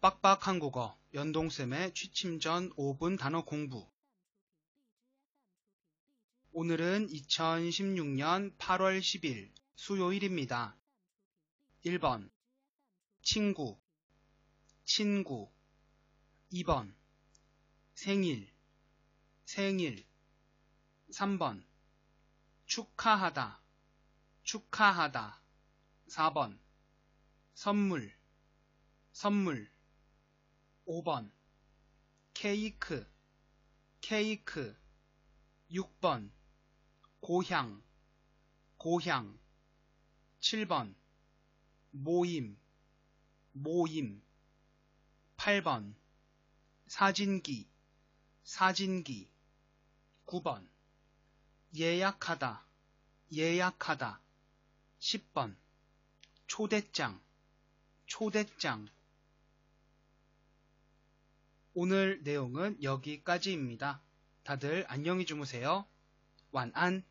빡빡 한 국어 연동쌤의 취침 전 5분 단어 공부. 오늘은 2016년 8월 10일 수요일입니다. 1번. 친구. 친구. 2번. 생일. 생일. 3번. 축하하다. 축하하다. 4번. 선물. 선물 5번 케이크 케이크. 6번 고향 고향. 7번 모임 모임. 8번 사진기 사진기. 9번 예약하다 예약하다. 10번 초대장 초대장 오늘 내용은 여기까지입니다. 다들 안녕히 주무세요.晚安。